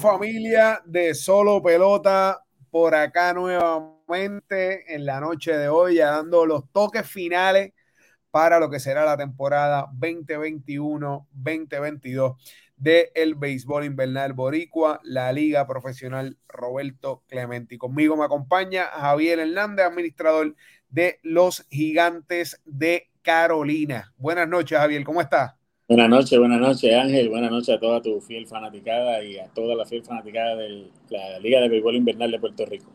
Familia de Solo Pelota, por acá nuevamente en la noche de hoy, ya dando los toques finales para lo que será la temporada 2021-2022 del béisbol invernal boricua, la Liga Profesional Roberto Clemente. Y conmigo me acompaña Javier Hernández, administrador de los Gigantes de Carolina. Buenas noches, Javier, ¿cómo estás? Buenas noches, buenas noches Ángel, buenas noches a toda tu fiel fanaticada y a toda la fiel fanaticada de la Liga de Béisbol Invernal de Puerto Rico.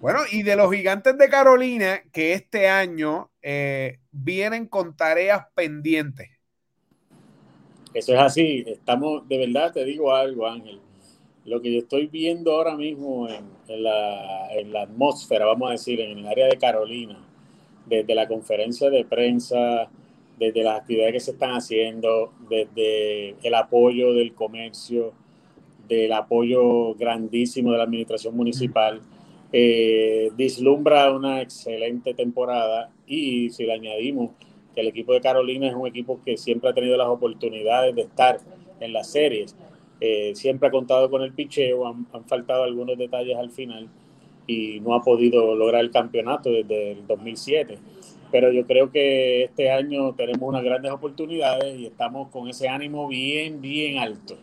Bueno, y de los gigantes de Carolina que este año eh, vienen con tareas pendientes. Eso es así, estamos, de verdad te digo algo Ángel, lo que yo estoy viendo ahora mismo en, la, en la atmósfera, vamos a decir, en el área de Carolina, desde la conferencia de prensa, desde las actividades que se están haciendo, desde el apoyo del comercio, del apoyo grandísimo de la administración municipal, eh, vislumbra una excelente temporada. Y si le añadimos que el equipo de Carolina es un equipo que siempre ha tenido las oportunidades de estar en las series, eh, siempre ha contado con el picheo, han, han faltado algunos detalles al final y no ha podido lograr el campeonato desde el 2007 pero yo creo que este año tenemos unas grandes oportunidades y estamos con ese ánimo bien, bien alto.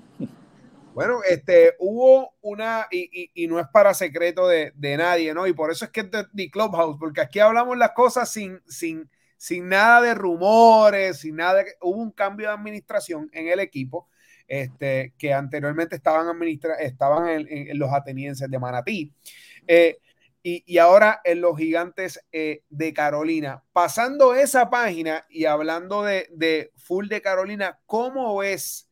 Bueno, este, hubo una, y, y, no es para secreto de, de, nadie, ¿no? Y por eso es que es de Clubhouse, porque aquí hablamos las cosas sin, sin, sin nada de rumores, sin nada de, hubo un cambio de administración en el equipo, este, que anteriormente estaban, administra, estaban los atenienses de Manatí. Eh, y, ahora en los gigantes eh, de Carolina. Pasando esa página y hablando de, full de Carolina, ¿cómo ves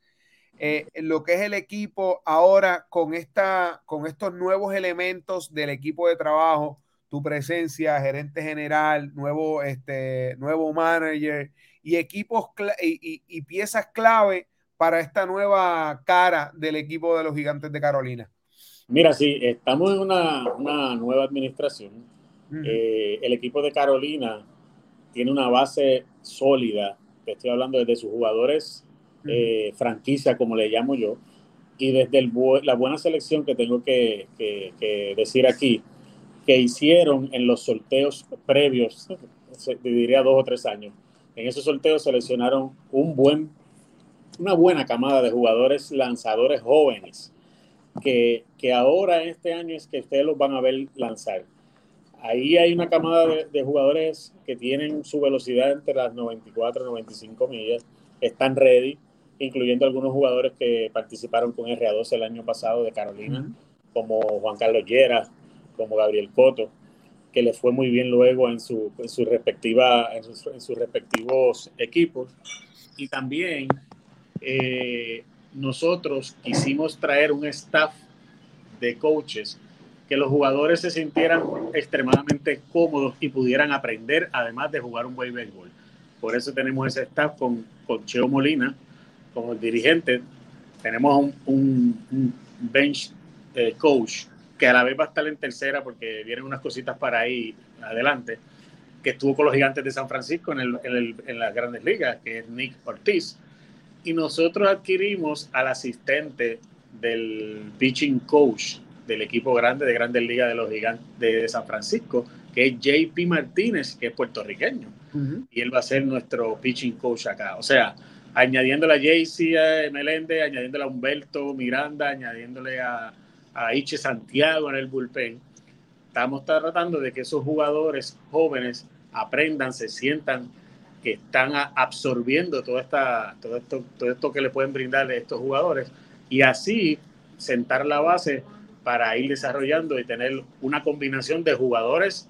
eh, lo que es el equipo ahora con, esta, con estos nuevos elementos del equipo de trabajo? Tu presencia, gerente general, nuevo, este, nuevo manager y equipos y piezas clave para esta nueva cara del equipo de los gigantes de Carolina. Mira, sí, estamos en una, una nueva administración. eh, el equipo de Carolina tiene una base sólida, te estoy hablando desde sus jugadores eh, franquicia, como le llamo yo, y desde el la buena selección que tengo que, que, que, decir aquí, que hicieron en los sorteos previos, diría dos o tres años. En esos sorteos seleccionaron un buen, una buena camada de jugadores lanzadores jóvenes que, que ahora este año es que ustedes los van a ver lanzar. Ahí hay una camada de, jugadores que tienen su velocidad entre las 94 y 95 millas, están ready, incluyendo algunos jugadores que participaron con RA12 el año pasado de Carolina, como Juan Carlos Llera, como Gabriel Coto, que le fue muy bien luego en, su, en, su respectiva, en, sus, en sus respectivos equipos. Y también eh, nosotros quisimos traer un staff de coaches que los jugadores se sintieran extremadamente cómodos y pudieran aprender, además de jugar un buen béisbol. Por eso tenemos ese staff con, con Cheo Molina como dirigente. Tenemos un, un, bench eh, coach que a la vez va a estar en tercera porque vienen unas cositas para ahí adelante, que estuvo con los gigantes de San Francisco en, el, en, el, en las grandes ligas, que es Nick Ortiz y nosotros adquirimos al asistente del pitching coach del equipo grande de Grandes Ligas de los Gigantes de San Francisco, que es JP Martínez, que es puertorriqueño. Y él va a ser nuestro pitching coach acá. O sea, añadiéndole a JC Meléndez, añadiéndole a Humberto Miranda, añadiéndole a, a Iche Santiago en el bullpen. Estamos tratando de que esos jugadores jóvenes aprendan, se sientan que están absorbiendo todo, esta, todo, esto, todo esto que le pueden brindar estos jugadores y así sentar la base para ir desarrollando y tener una combinación de jugadores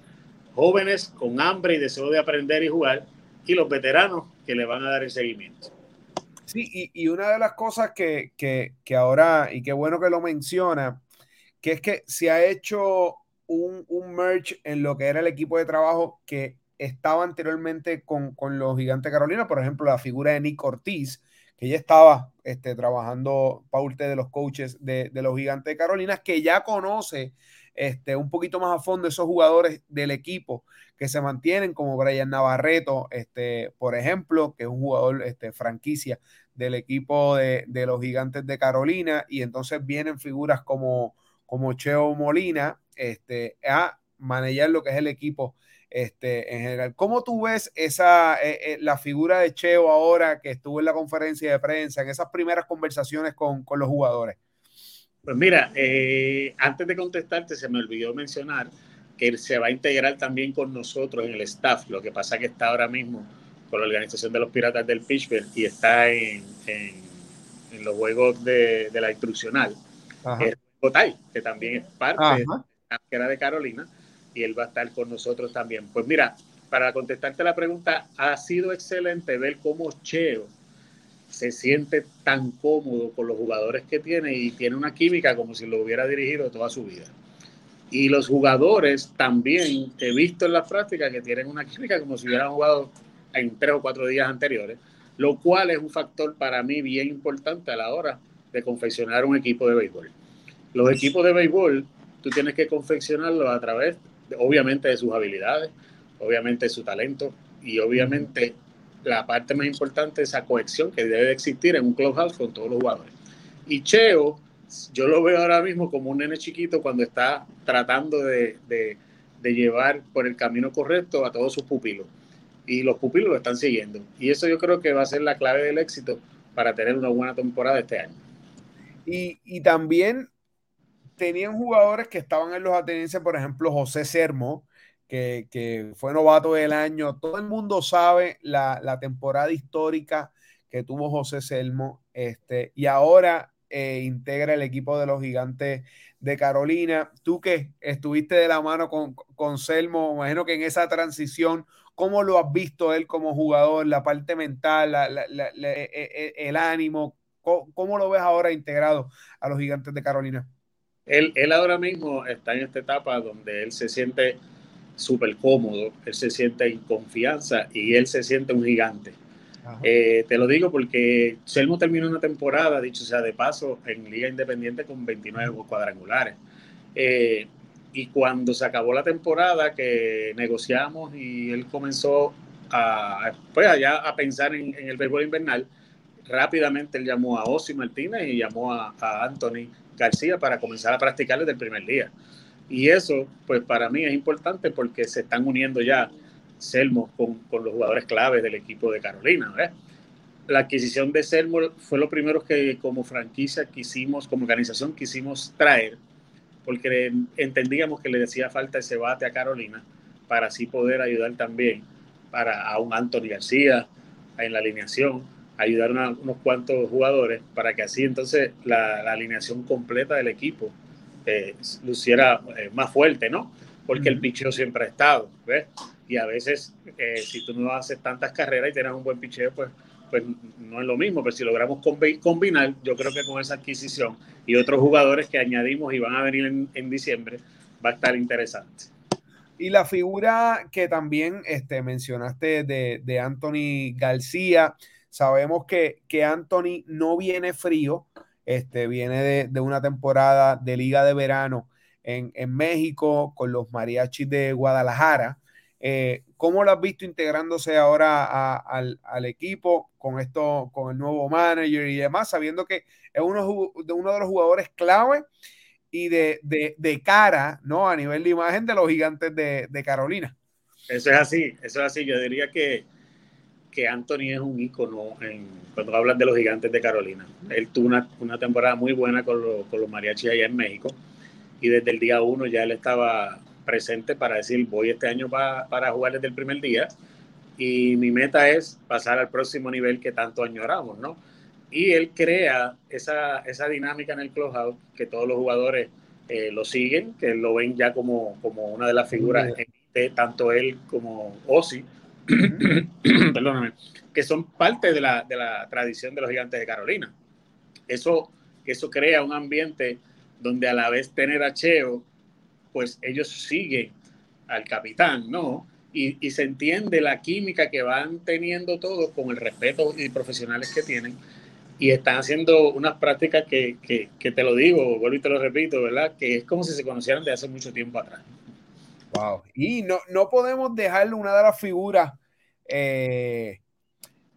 jóvenes con hambre y deseo de aprender y jugar y los veteranos que le van a dar el seguimiento. Sí, y, y una de las cosas que, que, que, ahora, y qué bueno que lo menciona, que es que se ha hecho un, un merge en lo que era el equipo de trabajo que estaba anteriormente con, con, los gigantes de Carolina, por ejemplo, la figura de Nick Ortiz, que ya estaba este, trabajando parte de los coaches de, de, los gigantes de Carolina, que ya conoce este, un poquito más a fondo esos jugadores del equipo que se mantienen, como Brian Navarreto, este, por ejemplo, que es un jugador este, franquicia del equipo de, los gigantes de Carolina, y entonces vienen figuras como, como Cheo Molina este, a manejar lo que es el equipo este, en general. ¿Cómo tú ves esa, eh, eh, la figura de Cheo ahora que estuvo en la conferencia de prensa, en esas primeras conversaciones con, con los jugadores? Pues mira, eh, antes de contestarte, se me olvidó mencionar que él se va a integrar también con nosotros en el staff. Lo que pasa es que está ahora mismo con la organización de los Piratas del Pittsburgh y está en, en, los juegos de, de la instruccional. Gotay, que también es parte de la de Carolina, y él va a estar con nosotros también. Pues mira, para contestarte la pregunta, ha sido excelente ver cómo Cheo se siente tan cómodo con los jugadores que tiene y tiene una química como si lo hubiera dirigido toda su vida. Y los jugadores también he visto en la práctica que tienen una química como si hubieran jugado en tres o cuatro días anteriores, lo cual es un factor para mí bien importante a la hora de confeccionar un equipo de béisbol. Los equipos de béisbol, tú tienes que confeccionarlos a través, obviamente, de sus habilidades, obviamente de su talento y obviamente la parte más importante es esa cohesión que debe existir en un clubhouse con todos los jugadores. Y Cheo, yo lo veo ahora mismo como un nene chiquito cuando está tratando de, de, llevar por el camino correcto a todos sus pupilos. Y los pupilos lo están siguiendo. Y eso yo creo que va a ser la clave del éxito para tener una buena temporada este año. Y, y también tenían jugadores que estaban en los atenienses, por ejemplo, José Sermo, que, fue novato del año. Todo el mundo sabe la, temporada histórica que tuvo José Selmo, este, y ahora eh, integra el equipo de los gigantes de Carolina. Tú que estuviste de la mano con, con Selmo, imagino que en esa transición, ¿cómo lo has visto él como jugador, la parte mental, e, e, el ánimo? ¿Cómo, lo ves ahora integrado a los gigantes de Carolina? Él, él ahora mismo está en esta etapa donde él se siente súper cómodo, él se siente en confianza y él se siente un gigante. Eh, te lo digo porque Selmo terminó una temporada, dicho sea de paso, en Liga Independiente con 29 cuadrangulares. Eh, y cuando se acabó la temporada que negociamos y él comenzó a, pues allá a pensar en, el béisbol invernal, rápidamente él llamó a Osi Martínez y llamó a, a Anthony García para comenzar a practicar desde el primer día. Y eso, pues para mí es importante porque se están uniendo ya Selmo con, los jugadores claves del equipo de Carolina. La adquisición de Selmo fue lo primero que como franquicia quisimos, como organización quisimos traer, porque entendíamos que le decía falta ese bate a Carolina para así poder ayudar también para a un Anthony García en la alineación, ayudar a unos cuantos jugadores para que así entonces la, la alineación completa del equipo eh, luciera eh, más fuerte, ¿no? Porque el picheo siempre ha estado, ¿ves? Y a veces, eh, si tú no haces tantas carreras y tienes un buen picheo, pues, pues no es lo mismo. Pero si logramos combinar, yo creo que con esa adquisición y otros jugadores que añadimos y van a venir en, diciembre, va a estar interesante. Y la figura que también este, mencionaste de, de Anthony García, sabemos que, que Anthony no viene frío, este, viene de, una temporada de liga de verano en, México con los mariachis de Guadalajara. Eh, ¿Cómo lo has visto integrándose ahora al, equipo con esto, con el nuevo manager y demás, sabiendo que es uno de, uno de los jugadores clave y de, cara, ¿no? A nivel de imagen de los gigantes de, de Carolina. Eso es así, eso es así. Yo diría que que Anthony es un ícono en, cuando hablan de los gigantes de Carolina. Él tuvo una, una temporada muy buena con, con, los mariachis allá en México y desde el día uno ya él estaba presente para decir voy este año para, para jugar desde el primer día y mi meta es pasar al próximo nivel que tanto añoramos, ¿no? Y él crea esa, esa dinámica en el clubhouse que todos los jugadores eh, lo siguen, que lo ven ya como, como una de las figuras, de, tanto él como Ozzy perdóname, que son parte de la, de la, tradición de los gigantes de Carolina. Eso, eso crea un ambiente donde a la vez tener a Cheo, pues ellos siguen al capitán, ¿no? Y, y, se entiende la química que van teniendo todos con el respeto y profesionales que tienen. y están haciendo unas prácticas que, que, te lo digo, vuelvo y te lo repito, ¿verdad? Que es como si se conocieran de hace mucho tiempo atrás. Wow. Y no, no podemos dejarle una de las figuras eh,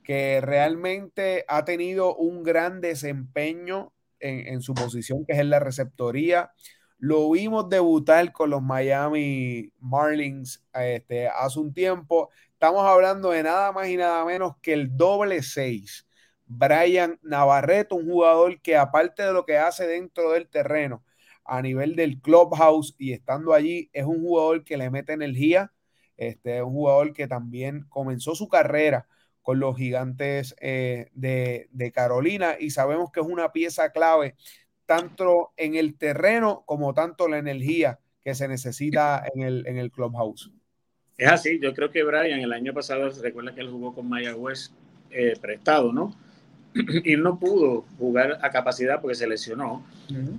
que realmente ha tenido un gran desempeño en, en, su posición, que es en la receptoría. Lo vimos debutar con los Miami Marlins este, hace un tiempo. Estamos hablando de nada más y nada menos que el doble seis Brian Navarreto, un jugador que aparte de lo que hace dentro del terreno, a nivel del clubhouse y estando allí, es un jugador que le mete energía, este, es un jugador que también comenzó su carrera con los gigantes eh, de, Carolina y sabemos que es una pieza clave tanto en el terreno como tanto la energía que se necesita en el, en el clubhouse. Es así, yo creo que Brian el año pasado, recuerda que él jugó con Mayagüez eh, prestado, ¿no? y no pudo jugar a capacidad porque se lesionó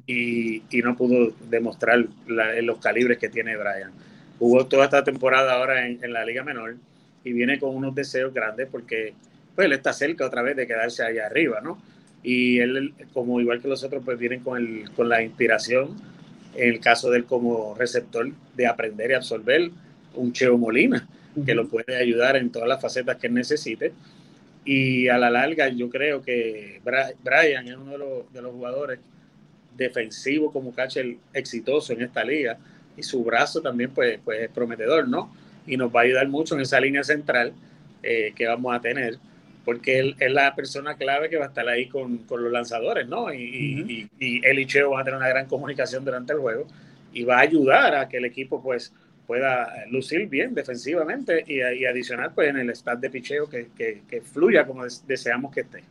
y, y, no pudo demostrar los calibres que tiene Brian. Jugó toda esta temporada ahora en, en, la Liga Menor y viene con unos deseos grandes porque pues, él está cerca otra vez de quedarse allá arriba, ¿no? Y él, como igual que los otros, pues vienen con, el, con la inspiración, en el caso de él como receptor, de aprender y absorber un Cheo Molina, que lo puede ayudar en todas las facetas que él necesite y a la larga, yo creo que Brian es uno de los, de los jugadores defensivos como catcher exitoso en esta liga. Y su brazo también, pues, pues es prometedor, ¿no? Y nos va a ayudar mucho en esa línea central eh, que vamos a tener, porque él es la persona clave que va a estar ahí con, con los lanzadores, ¿no? Y, y, él y Cheo van a tener una gran comunicación durante el juego y va a ayudar a que el equipo, pues, pueda lucir bien defensivamente y, y adicional pues en el start de picheo que, que, fluya como deseamos que esté.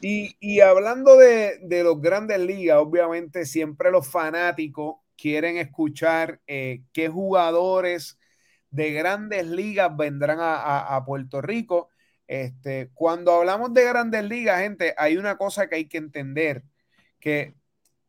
Y, y hablando de, de, los grandes ligas, obviamente siempre los fanáticos quieren escuchar eh, qué jugadores de grandes ligas vendrán a, a, Puerto Rico. Este, cuando hablamos de grandes ligas, gente, hay una cosa que hay que entender, que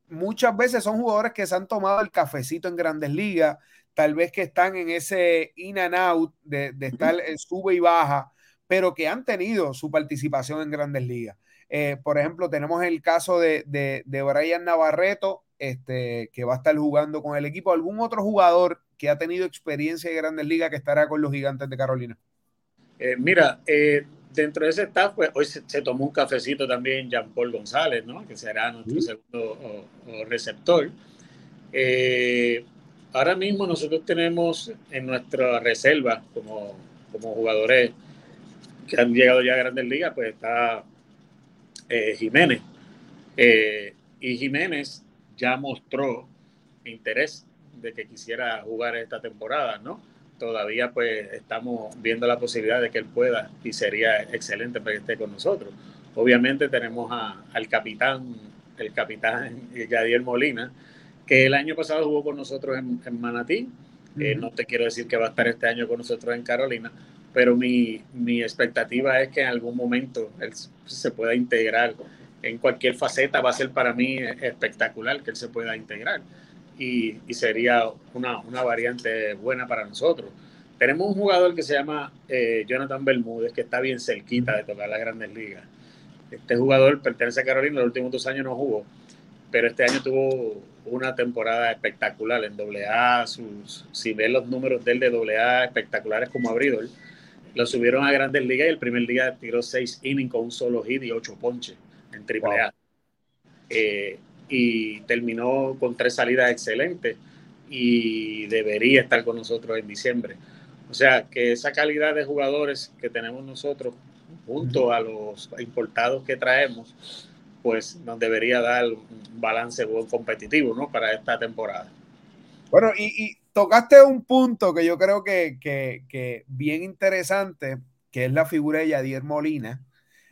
muchas veces son jugadores que se han tomado el cafecito en grandes ligas, tal vez que están en ese in and out de, estar en sube y baja, pero que han tenido su participación en grandes ligas. Eh, por ejemplo, tenemos el caso de, de, Brian Navarreto, este, que va a estar jugando con el equipo. ¿Algún otro jugador que ha tenido experiencia en grandes ligas que estará con los gigantes de Carolina? Eh, mira, eh, dentro de ese staff, pues hoy se, tomó un cafecito también Jean Paul González, ¿no? que será nuestro segundo receptor. Eh, ahora mismo nosotros tenemos en nuestra reserva como, como jugadores que han llegado ya a grandes ligas, pues está eh, Jiménez. Eh, y Jiménez ya mostró interés de que quisiera jugar esta temporada, ¿no? Todavía pues estamos viendo la posibilidad de que él pueda y sería excelente para que esté con nosotros. Obviamente tenemos al capitán, el capitán Yadier Molina, que el año pasado jugó con nosotros en, Manatí. Eh, no te quiero decir que va a estar este año con nosotros en Carolina, pero mi, mi expectativa es que en algún momento él se pueda integrar en cualquier faceta. Va a ser para mí espectacular que él se pueda integrar y, y sería una, una, variante buena para nosotros. Tenemos un jugador que se llama eh, Jonathan Bermúdez, que está bien cerquita de tocar las grandes ligas. Este jugador pertenece a Carolina, los últimos dos años no jugó, pero este año tuvo una temporada espectacular en AA. Sus, si ves los números del de AA espectaculares como abridor, lo subieron a Grandes Ligas y el primer día tiró seis innings con un solo hit y ocho ponches en AAA. Eh, y terminó con tres salidas excelentes y debería estar con nosotros en diciembre. O sea que esa calidad de jugadores que tenemos nosotros, junto a los importados que traemos, pues nos debería dar un balance competitivo ¿no? para esta temporada. Bueno, y, tocaste un punto que yo creo que, que, bien interesante, que es la figura de Yadier Molina,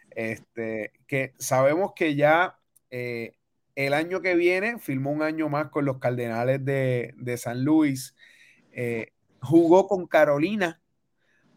este, que sabemos que ya eh, el año que viene firmó un año más con los Cardenales de, de San Luis, eh, jugó con Carolina,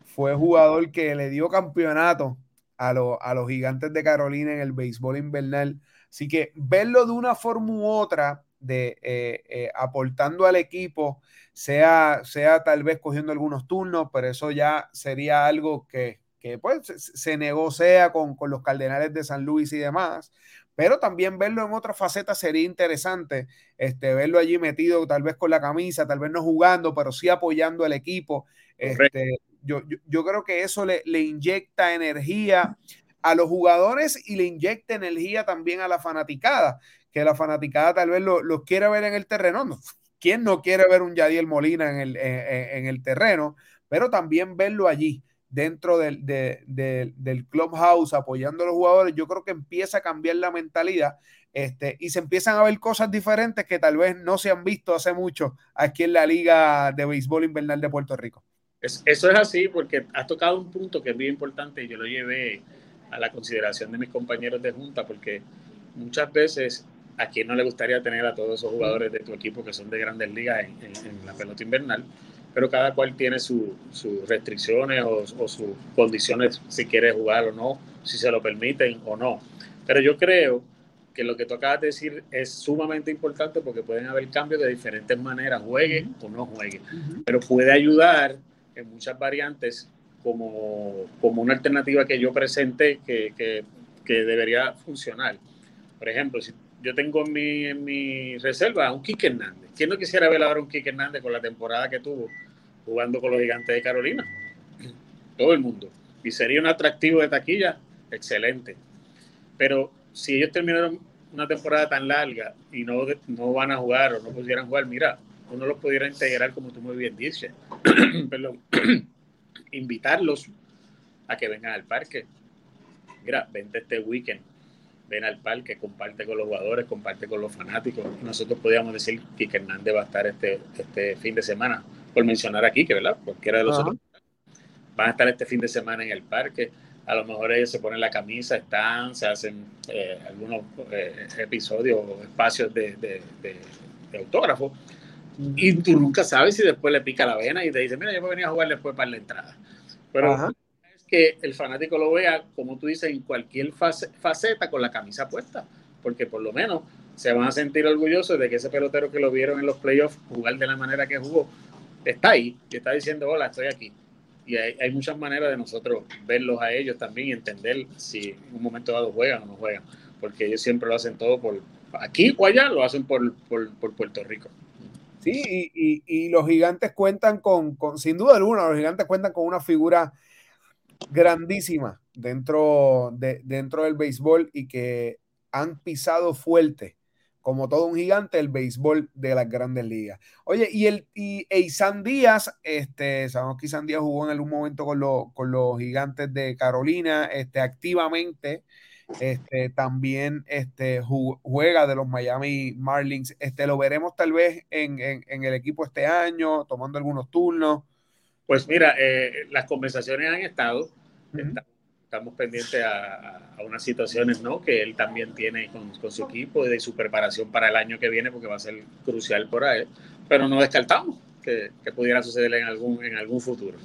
fue jugador que le dio campeonato a, a los gigantes de Carolina en el béisbol invernal. Así que verlo de una forma u otra, de eh, eh, aportando al equipo, sea, sea tal vez cogiendo algunos turnos, pero eso ya sería algo que, que pues se negocia con, con, los Cardenales de San Luis y demás, pero también verlo en otra faceta sería interesante, este, verlo allí metido tal vez con la camisa, tal vez no jugando, pero sí apoyando al equipo. Este, yo, yo, creo que eso le, le inyecta energía a los jugadores y le inyecta energía también a la fanaticada, que la fanaticada tal vez los lo quiera ver en el terreno. ¿Quién no quiere ver un Yadiel Molina en el, en, el terreno? Pero también verlo allí, dentro del, del, clubhouse, apoyando a los jugadores, yo creo que empieza a cambiar la mentalidad este, y se empiezan a ver cosas diferentes que tal vez no se han visto hace mucho aquí en la Liga de Béisbol Invernal de Puerto Rico. Eso es así porque has tocado un punto que es bien importante y yo lo llevé a la consideración de mis compañeros de junta porque muchas veces a quien no le gustaría tener a todos esos jugadores de tu equipo que son de grandes ligas en, la pelota invernal, pero cada cual tiene sus restricciones o, sus condiciones si quiere jugar o no, si se lo permiten o no. Pero yo creo que lo que tú acabas de decir es sumamente importante porque pueden haber cambios de diferentes maneras, juegue o no juegue, pero puede ayudar en muchas variantes como, como una alternativa que yo presenté que, que, que debería funcionar. Por ejemplo, si yo tengo en mi, en mi reserva a un Kike Hernández. ¿Quién no quisiera ver ahora un Kike Hernández con la temporada que tuvo jugando con los gigantes de Carolina? Todo el mundo. Y sería un atractivo de taquilla excelente. Pero si ellos terminaron una temporada tan larga y no, no van a jugar o no pudieran jugar, mira, uno los pudiera integrar como tú muy bien dices. Perdón. Invitarlos a que vengan al parque. Mira, vente este weekend ven al parque, comparte con los jugadores, comparte con los fanáticos. Nosotros podríamos decir que Hernández va a estar este, este fin de semana, por mencionar aquí, que ¿verdad? Cualquiera de los otros van a estar este fin de semana en el parque. A lo mejor ellos se ponen la camisa, están, se hacen eh, algunos eh, episodios o espacios de, de, de, autógrafo. Y tú nunca sabes si después le pica la vena y te dice, mira, yo voy a venir a jugar después para la entrada. Pero que el fanático lo vea, como tú dices, en cualquier faceta con la camisa puesta, porque por lo menos se van a sentir orgullosos de que ese pelotero que lo vieron en los playoffs jugar de la manera que jugó, está ahí y está diciendo, hola, estoy aquí. Y hay, muchas maneras de nosotros verlos a ellos también y entender si en un momento dado juegan o no juegan, porque ellos siempre lo hacen todo por aquí o allá, lo hacen por, por, Puerto Rico. Sí, y, y, los gigantes cuentan con, con, sin duda alguna, los gigantes cuentan con una figura grandísima dentro, de, dentro del béisbol y que han pisado fuerte como todo un gigante el béisbol de las grandes ligas. Oye, y el y Eisan Díaz, este, sabemos que Eisan Díaz jugó en algún momento con, con los gigantes de Carolina, este, activamente, este, también este, juega de los Miami Marlins. Este, lo veremos tal vez en, en el equipo este año, tomando algunos turnos. Pues mira, eh, las conversaciones han estado, estamos pendientes a, unas situaciones ¿no? que él también tiene con, su equipo y de su preparación para el año que viene, porque va a ser crucial por ahí, pero no descartamos que, pudiera suceder en algún, en algún futuro.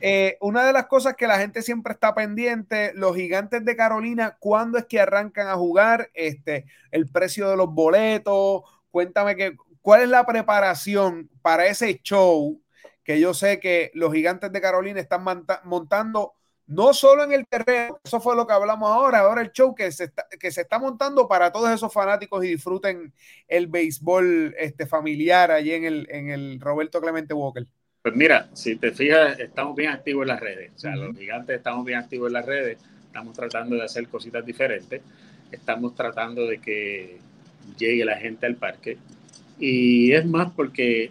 Eh, una de las cosas que la gente siempre está pendiente, los gigantes de Carolina, ¿cuándo es que arrancan a jugar? Este, el precio de los boletos, cuéntame que, cuál es la preparación para ese show que yo sé que los gigantes de Carolina están montando no solo en el terreno, eso fue lo que hablamos ahora, ahora el show que se está, que se está montando para todos esos fanáticos y disfruten el béisbol este, familiar allí en el, en el Roberto Clemente Walker. Pues mira, si te fijas, estamos bien activos en las redes, o sea, los gigantes estamos bien activos en las redes, estamos tratando de hacer cositas diferentes, estamos tratando de que llegue la gente al parque. Y es más porque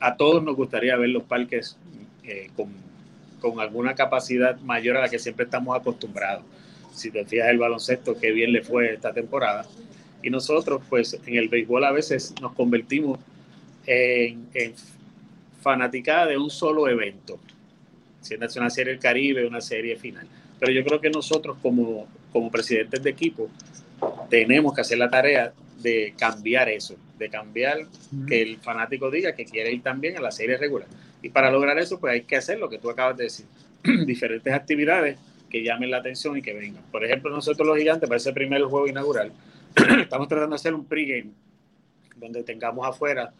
a todos nos gustaría ver los parques eh, con, con, alguna capacidad mayor a la que siempre estamos acostumbrados. Si te fijas el baloncesto, qué bien le fue esta temporada. Y nosotros, pues en el béisbol a veces nos convertimos en, en fanaticada de un solo evento, siendo una serie del Caribe, una serie final. Pero yo creo que nosotros como, como presidentes de equipo tenemos que hacer la tarea de cambiar eso, de cambiar que el fanático diga que quiere ir también a la serie regular. Y para lograr eso, pues hay que hacer lo que tú acabas de decir, diferentes actividades que llamen la atención y que vengan. Por ejemplo, nosotros los gigantes, para ese primer juego inaugural, estamos tratando de hacer un pregame donde tengamos afuera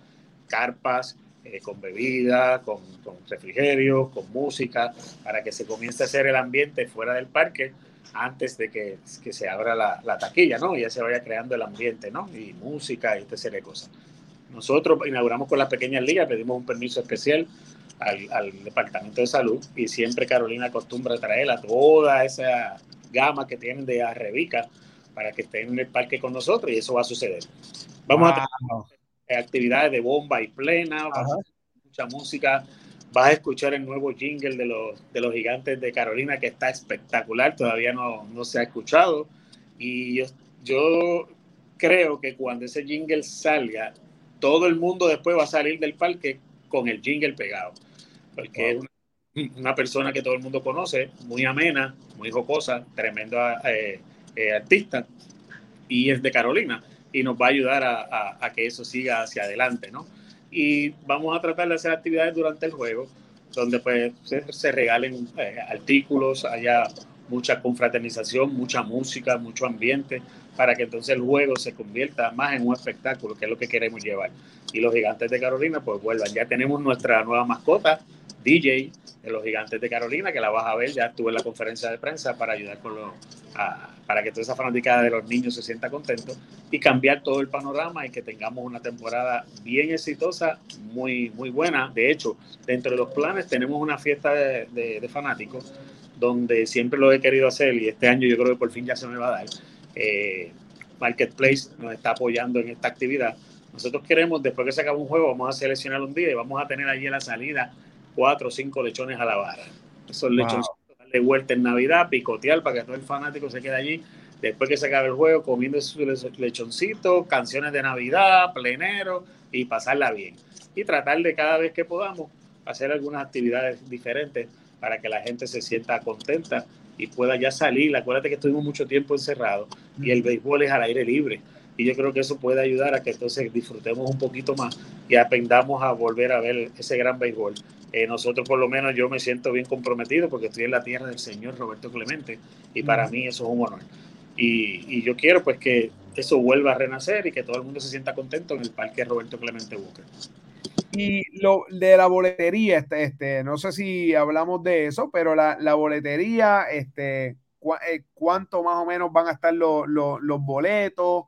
carpas, eh, con bebida, con, con refrigerio, con música, para que se comience a hacer el ambiente fuera del parque antes de que, que se abra la, la, taquilla, ¿no? Y ya se vaya creando el ambiente, ¿no? Y música y esta serie de cosas. Nosotros inauguramos con las pequeñas ligas, pedimos un permiso especial al, al, Departamento de Salud y siempre Carolina acostumbra traer a toda esa gama que tienen de Arrebica para que estén en el parque con nosotros y eso va a suceder. Vamos a tener actividades de bomba y plena, mucha música. Vas a escuchar el nuevo jingle de los, de los gigantes de Carolina que está espectacular, todavía no, no se ha escuchado. Y yo, yo creo que cuando ese jingle salga, todo el mundo después va a salir del parque con el jingle pegado. Porque es una, una, persona que todo el mundo conoce, muy amena, muy jocosa, tremendo eh, eh, artista, y es de Carolina y nos va a ayudar a, que eso siga hacia adelante, ¿no? Y vamos a tratar de hacer actividades durante el juego, donde pues se, regalen eh, artículos, haya mucha confraternización, mucha música, mucho ambiente, para que entonces el juego se convierta más en un espectáculo, que es lo que queremos llevar. Y los gigantes de Carolina pues vuelvan. Ya tenemos nuestra nueva mascota, DJ de los gigantes de Carolina, que la vas a ver, ya estuve en la conferencia de prensa para ayudar con los, para que toda esa fanaticada de los niños se sienta contento y cambiar todo el panorama y que tengamos una temporada bien exitosa, muy, muy buena. De hecho, dentro de los planes tenemos una fiesta de, de, fanáticos donde siempre lo he querido hacer y este año yo creo que por fin ya se me va a dar. Eh, Marketplace nos está apoyando en esta actividad. Nosotros queremos, después que se acabe un juego, vamos a seleccionar un día y vamos a tener allí en la salida cuatro o cinco lechones a la vara. Esos lechones darle vuelta en Navidad, picotear para que todo el fanático se quede allí. Después que se acabe el juego, comiendo su lechoncito, canciones de Navidad, plenero y pasarla bien. Y tratar de cada vez que podamos hacer algunas actividades diferentes para que la gente se sienta contenta y pueda ya salir. Acuérdate que estuvimos mucho tiempo encerrados y el béisbol es al aire libre. Y yo creo que eso puede ayudar a que entonces disfrutemos un poquito más y aprendamos a volver a ver ese gran béisbol eh, nosotros por lo menos yo me siento bien comprometido porque estoy en la tierra del señor Roberto Clemente y para mí eso es un honor. Y, y, yo quiero pues que eso vuelva a renacer y que todo el mundo se sienta contento en el parque Roberto Clemente Booker. Y lo de la boletería, este, este, no sé si hablamos de eso, pero la, la boletería, este, eh, ¿cuánto más o menos van a estar los, los, los boletos?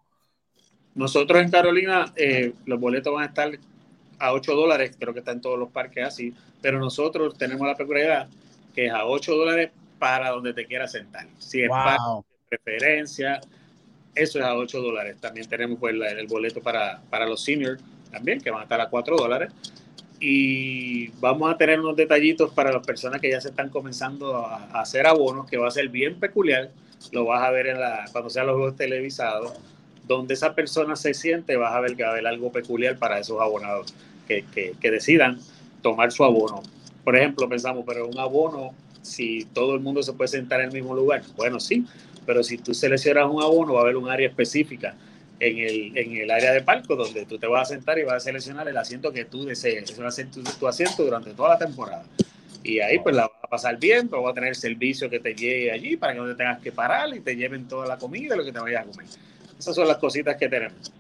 Nosotros en Carolina, eh, los boletos van a estar a 8 dólares, creo que está en todos los parques así, pero nosotros tenemos la peculiaridad que es a 8 dólares para donde te quieras sentar. Si es para preferencia, eso es a 8 dólares. También tenemos pues, el boleto para, para los seniors también, que van a estar a 4 dólares. Y vamos a tener unos detallitos para las personas que ya se están comenzando a, a hacer abonos, que va a ser bien peculiar. Lo vas a ver en la, cuando sean los juegos televisados donde esa persona se siente, vas a ver que va a haber algo peculiar para esos abonados que, que, decidan tomar su abono. Por ejemplo, pensamos, pero un abono, si todo el mundo se puede sentar en el mismo lugar, bueno, sí, pero si tú seleccionas un abono, va a haber un área específica en el, en el área de palco donde tú te vas a sentar y vas a seleccionar el asiento que tú desees. Ese va a ser tu, asiento durante toda la temporada. Y ahí pues la vas a pasar bien, pero vas a tener servicio que te llegue allí para que no te tengas que parar y te lleven toda la comida lo que te vayas a comer. Esas son las cositas que tenemos.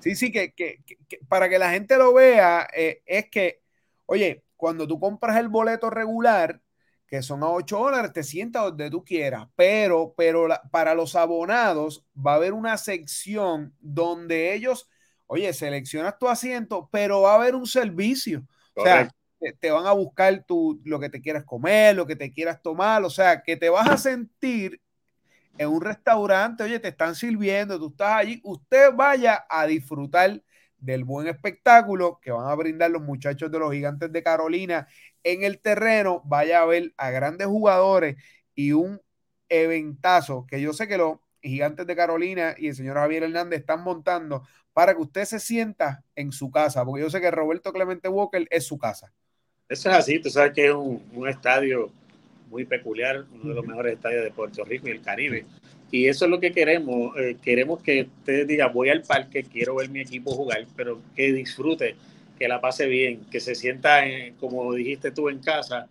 Sí, sí, que, que, que para que la gente lo vea, eh, es que, oye, cuando tú compras el boleto regular, que son a 8 dólares, te sientas donde tú quieras, pero, pero para los abonados va a haber una sección donde ellos, oye, seleccionas tu asiento, pero va a haber un servicio. O sea, te, te, van a buscar tu, lo que te quieras comer, lo que te quieras tomar, o sea, que te vas a sentir en un restaurante, oye, te están sirviendo, tú estás allí, usted vaya a disfrutar del buen espectáculo que van a brindar los muchachos de los gigantes de Carolina en el terreno, vaya a ver a grandes jugadores y un eventazo que yo sé que los gigantes de Carolina y el señor Javier Hernández están montando para que usted se sienta en su casa, porque yo sé que Roberto Clemente Walker es su casa. Eso es así, tú sabes que es un, un estadio muy peculiar, uno de los mejores estadios de Puerto Rico y el Caribe. Y eso es lo que queremos. Eh, queremos que usted diga, voy al parque, quiero ver mi equipo jugar, pero que disfrute, que la pase bien, que se sienta, como dijiste tú, en casa.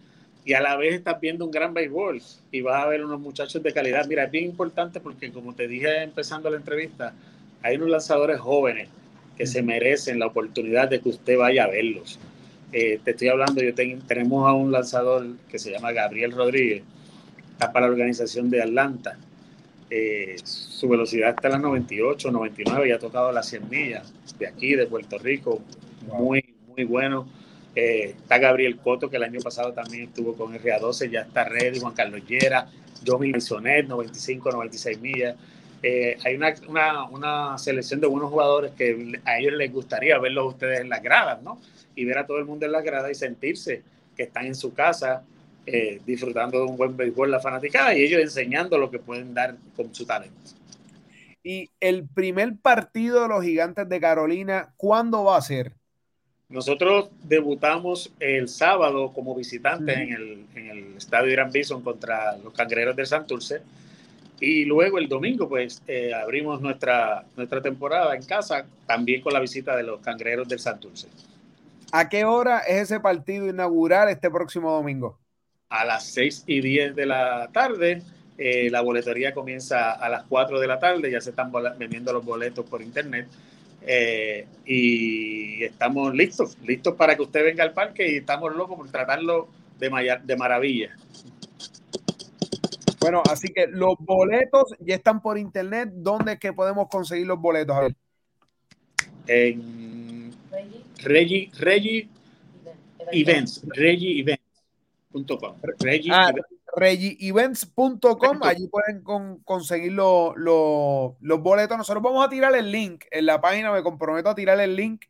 Y a la vez estás viendo un gran béisbol y vas a ver unos muchachos de calidad. Mira, es bien importante porque, como te dije empezando la entrevista, hay unos lanzadores jóvenes que se merecen la oportunidad de que usted vaya a verlos. Te estoy hablando, yo tenemos a un lanzador que se llama Gabriel Rodríguez, está para la organización de Atlanta. su velocidad está en las 98, 99 y ha tocado las 100 millas de aquí, de Puerto Rico. Muy, muy bueno. está Gabriel Coto, que el año pasado también estuvo con RA12, ya está ready. Juan Carlos Llera, Johnny Sonet, 95, 96 millas. Eh, hay una, una, una, selección de buenos jugadores que a ellos les gustaría verlos ustedes en las gradas, ¿no? Y ver a todo el mundo en las gradas y sentirse que están en su casa eh, disfrutando de un buen béisbol la fanaticada y ellos enseñando lo que pueden dar con su talento. Y el primer partido de los gigantes de Carolina, ¿cuándo va a ser? Nosotros debutamos el sábado como visitantes en, el, en, el, estadio Irán Bison contra los cangrejeros del Santurce y luego el domingo, pues, eh, abrimos nuestra, nuestra temporada en casa, también con la visita de los cangrejeros del Santurce. ¿A qué hora es ese partido inaugural este próximo domingo? A las 6 y 10 de la tarde. Eh, la boletería comienza a las 4 de la tarde, ya se están vendiendo los boletos por internet. Eh, y estamos listos, listos para que usted venga al parque y estamos locos por tratarlo de, de maravilla. Bueno, así que los boletos ya están por internet. ¿Dónde es que podemos conseguir los boletos? A ver. En Regi, Regi Events, RegiEvents.com. Ah, allí pueden conseguir los boletos. Nosotros vamos a tirar el link en la página, me comprometo a tirar el link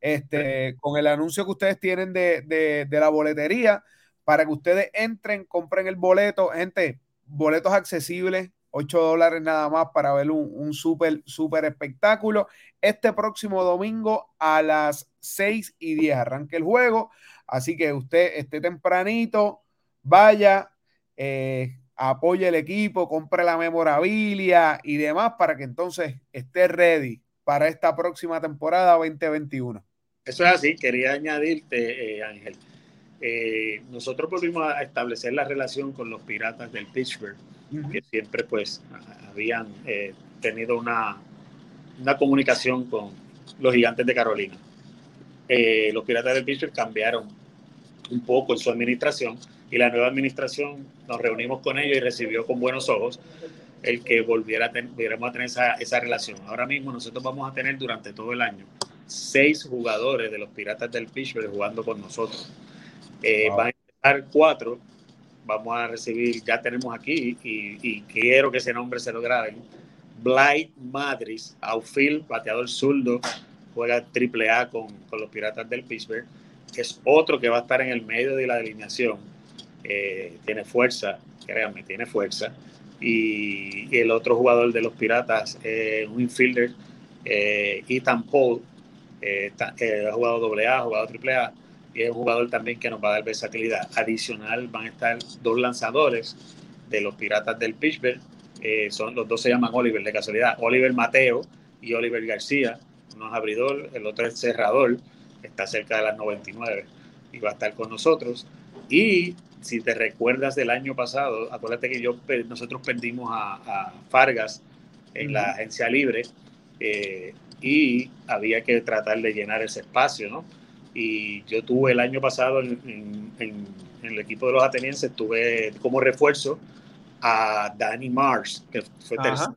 este, con el anuncio que ustedes tienen de, de la boletería para que ustedes entren, compren el boleto. Gente, boletos accesibles, 8 dólares nada más para ver un, un súper, súper espectáculo. Este próximo domingo a las 6 y 10 arranque el juego. Así que usted esté tempranito, vaya, eh, apoye el equipo, compre la memorabilia y demás para que entonces esté ready para esta próxima temporada 2021. Eso es así, quería añadirte, eh, Ángel, eh, nosotros volvimos a establecer la relación con los piratas del Pittsburgh, que siempre pues habían eh, tenido una, una comunicación con los gigantes de Carolina. Eh, los piratas del Pittsburgh cambiaron un poco en su administración y la nueva administración nos reunimos con ellos y recibió con buenos ojos el que volviera a, volviéramos a tener esa, esa relación. Ahora mismo nosotros vamos a tener durante todo el año seis jugadores de los piratas del Pittsburgh jugando con nosotros. Eh, Van a empezar cuatro. Vamos a recibir, ya tenemos aquí, y, quiero que ese nombre se lo graben. Blight Madris, outfield, bateador zurdo, juega triple A con, con, los Piratas del Pittsburgh. Es otro que va a estar en el medio de la alineación. Eh, tiene fuerza, créanme, tiene fuerza. Y, el otro jugador de los Piratas, eh, un infielder, eh, Ethan Paul, eh, ha jugado doble A, ha jugado triple A y es un jugador también que nos va a dar versatilidad. Adicional van a estar dos lanzadores de los Piratas del Pittsburgh. Eh, son, los dos se llaman Oliver, de casualidad. Oliver Mateo y Oliver García. Uno es abridor, el otro es cerrador. Está cerca de las 99 y va a estar con nosotros. Y si te recuerdas del año pasado, acuérdate que yo, nosotros perdimos a, Fargas en la agencia libre eh, y había que tratar de llenar ese espacio, ¿no? Y yo tuve el año pasado en, el equipo de los atenienses, tuve como refuerzo a Danny Mars, que fue tercero,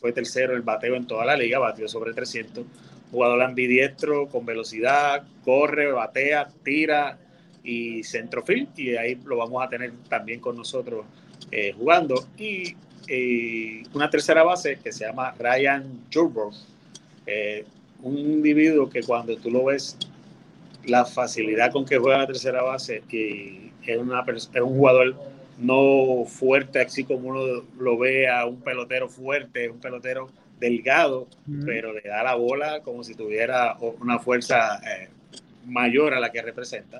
fue tercero el bateo en toda la liga, batió sobre 300, jugador ambidiestro, con velocidad, corre, batea, tira y centrofil, y ahí lo vamos a tener también con nosotros eh, jugando. Y una tercera base que se llama Ryan Jurbo, eh, un individuo que cuando tú lo ves la facilidad con que juega la tercera base y es, una, es un jugador no fuerte, así como uno lo ve a un pelotero fuerte, un pelotero delgado, pero le da la bola como si tuviera una fuerza eh, mayor a la que representa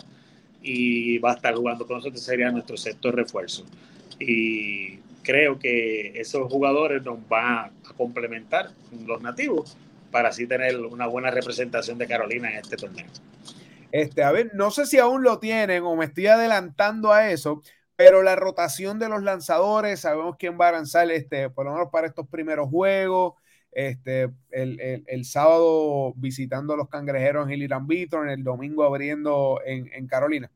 y va a estar jugando con nosotros, sería nuestro sector refuerzo. Y creo que esos jugadores nos van a complementar los nativos para así tener una buena representación de Carolina en este torneo. Este, a ver, no sé si aún lo tienen o me estoy adelantando a eso, pero la rotación de los lanzadores, sabemos quién va a lanzar, este, por lo menos para estos primeros juegos. este, el, sábado visitando a los cangrejeros en Irán en el domingo abriendo en, Carolina?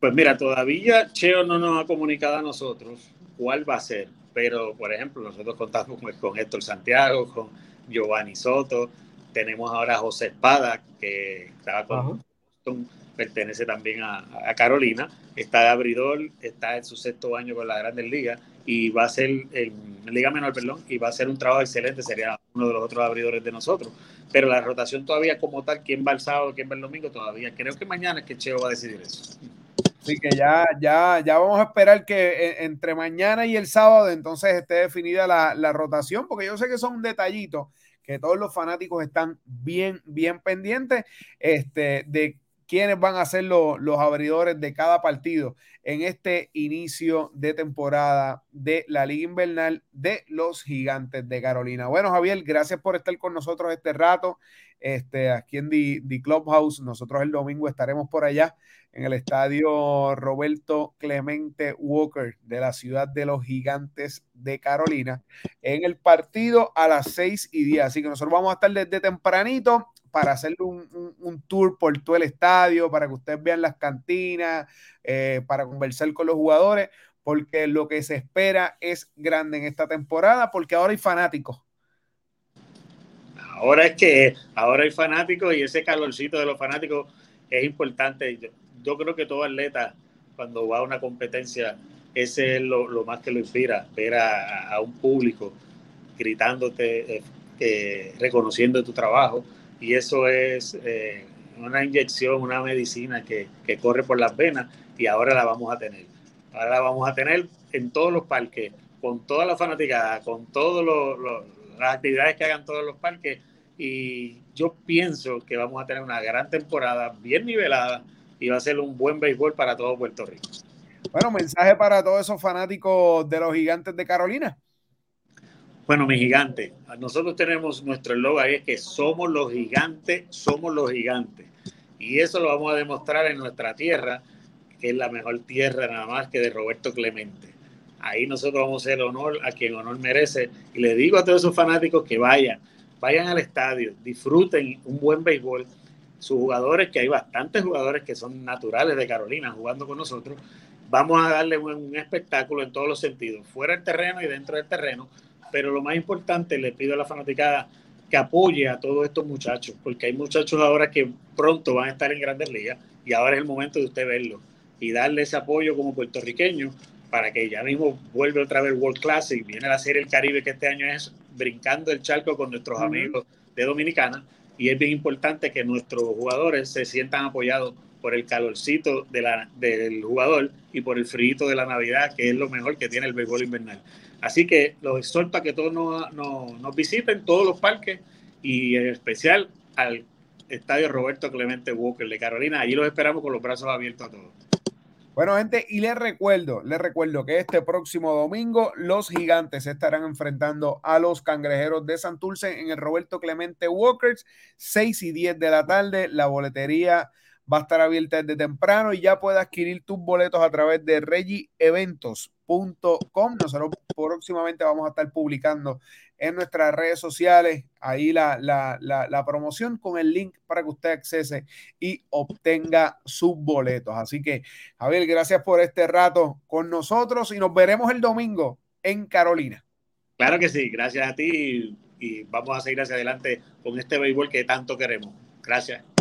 Pues mira, todavía Cheo no nos ha comunicado a nosotros cuál va a ser, pero por ejemplo, nosotros contamos con, Héctor Santiago, con Giovanni Soto, tenemos ahora a José Espada, que estaba con pertenece también a, Carolina, está de abridor, está en su sexto año con la Grandes Ligas y va a ser en Liga Menor, perdón, y va a ser un trabajo excelente, sería uno de los otros abridores de nosotros. Pero la rotación todavía como tal, quién va el sábado, quién va el domingo, todavía creo que mañana es que Cheo va a decidir eso. Así que ya, ya, ya vamos a esperar que eh, entre mañana y el sábado entonces esté definida la, la rotación, porque yo sé que son detallitos que todos los fanáticos están bien, bien pendientes este, de quiénes van a ser los, los abridores de cada partido en este inicio de temporada de la Liga Invernal de los Gigantes de Carolina. Bueno, Javier, gracias por estar con nosotros este rato. Este, aquí en The, Clubhouse, nosotros el domingo estaremos por allá en el estadio Roberto Clemente Walker de la ciudad de los Gigantes de Carolina en el partido a las 6 y 10. Así que nosotros vamos a estar desde tempranito para hacerle un, tour por todo el estadio, para que ustedes vean las cantinas, eh, para conversar con los jugadores, porque lo que se espera es grande en esta temporada, porque ahora hay fanáticos. Ahora es que ahora hay fanáticos y ese calorcito de los fanáticos es importante. Yo, creo que todo atleta, cuando va a una competencia, ese es lo, más que lo inspira, ver a, un público gritándote, eh, eh, reconociendo tu trabajo y eso es eh, una inyección, una medicina que, corre por las venas y ahora la vamos a tener. Ahora la vamos a tener en todos los parques, con toda la fanaticada, con todas las actividades que hagan todos los parques y yo pienso que vamos a tener una gran temporada bien nivelada y va a ser un buen béisbol para todo Puerto Rico. Bueno, mensaje para todos esos fanáticos de los gigantes de Carolina. Bueno, mi gigante, nosotros tenemos nuestro eslogan es que somos los gigantes, somos los gigantes. Y eso lo vamos a demostrar en nuestra tierra, que es la mejor tierra nada más que de Roberto Clemente. Ahí nosotros vamos a hacer honor a quien honor merece. Y le digo a todos esos fanáticos que vayan, vayan al estadio, disfruten un buen béisbol. Sus jugadores, que hay bastantes jugadores que son naturales de Carolina jugando con nosotros, vamos a darle un, espectáculo en todos los sentidos, fuera del terreno y dentro del terreno pero lo más importante, le pido a la fanaticada que apoye a todos estos muchachos, porque hay muchachos ahora que pronto van a estar en grandes ligas y ahora es el momento de usted verlo y darle ese apoyo como puertorriqueño para que ya mismo vuelva otra vez World Classic, viene la Serie El Caribe que este año es brincando el charco con nuestros amigos de Dominicana y es bien importante que nuestros jugadores se sientan apoyados por el calorcito de la, del jugador y por el frío de la Navidad, que es lo mejor que tiene el béisbol invernal. Así que los exhorto a que todos nos, visiten, todos los parques y en especial al Estadio Roberto Clemente Walker de Carolina. Allí los esperamos con los brazos abiertos a todos. Bueno, gente, y les recuerdo, les recuerdo que este próximo domingo los gigantes estarán enfrentando a los cangrejeros de Santurce en el Roberto Clemente Walkers, 6 y 10 de la tarde. La boletería va a estar abierta desde temprano y ya puedes adquirir tus boletos a través de regieeventos.com. Nosotros próximamente vamos a estar publicando en nuestras redes sociales ahí la, la, promoción con el link para que usted accese y obtenga sus boletos. Así que, Javier, gracias por este rato con nosotros y nos veremos el domingo en Carolina. Claro que sí, gracias a ti y vamos a seguir hacia adelante con este béisbol que tanto queremos. Gracias.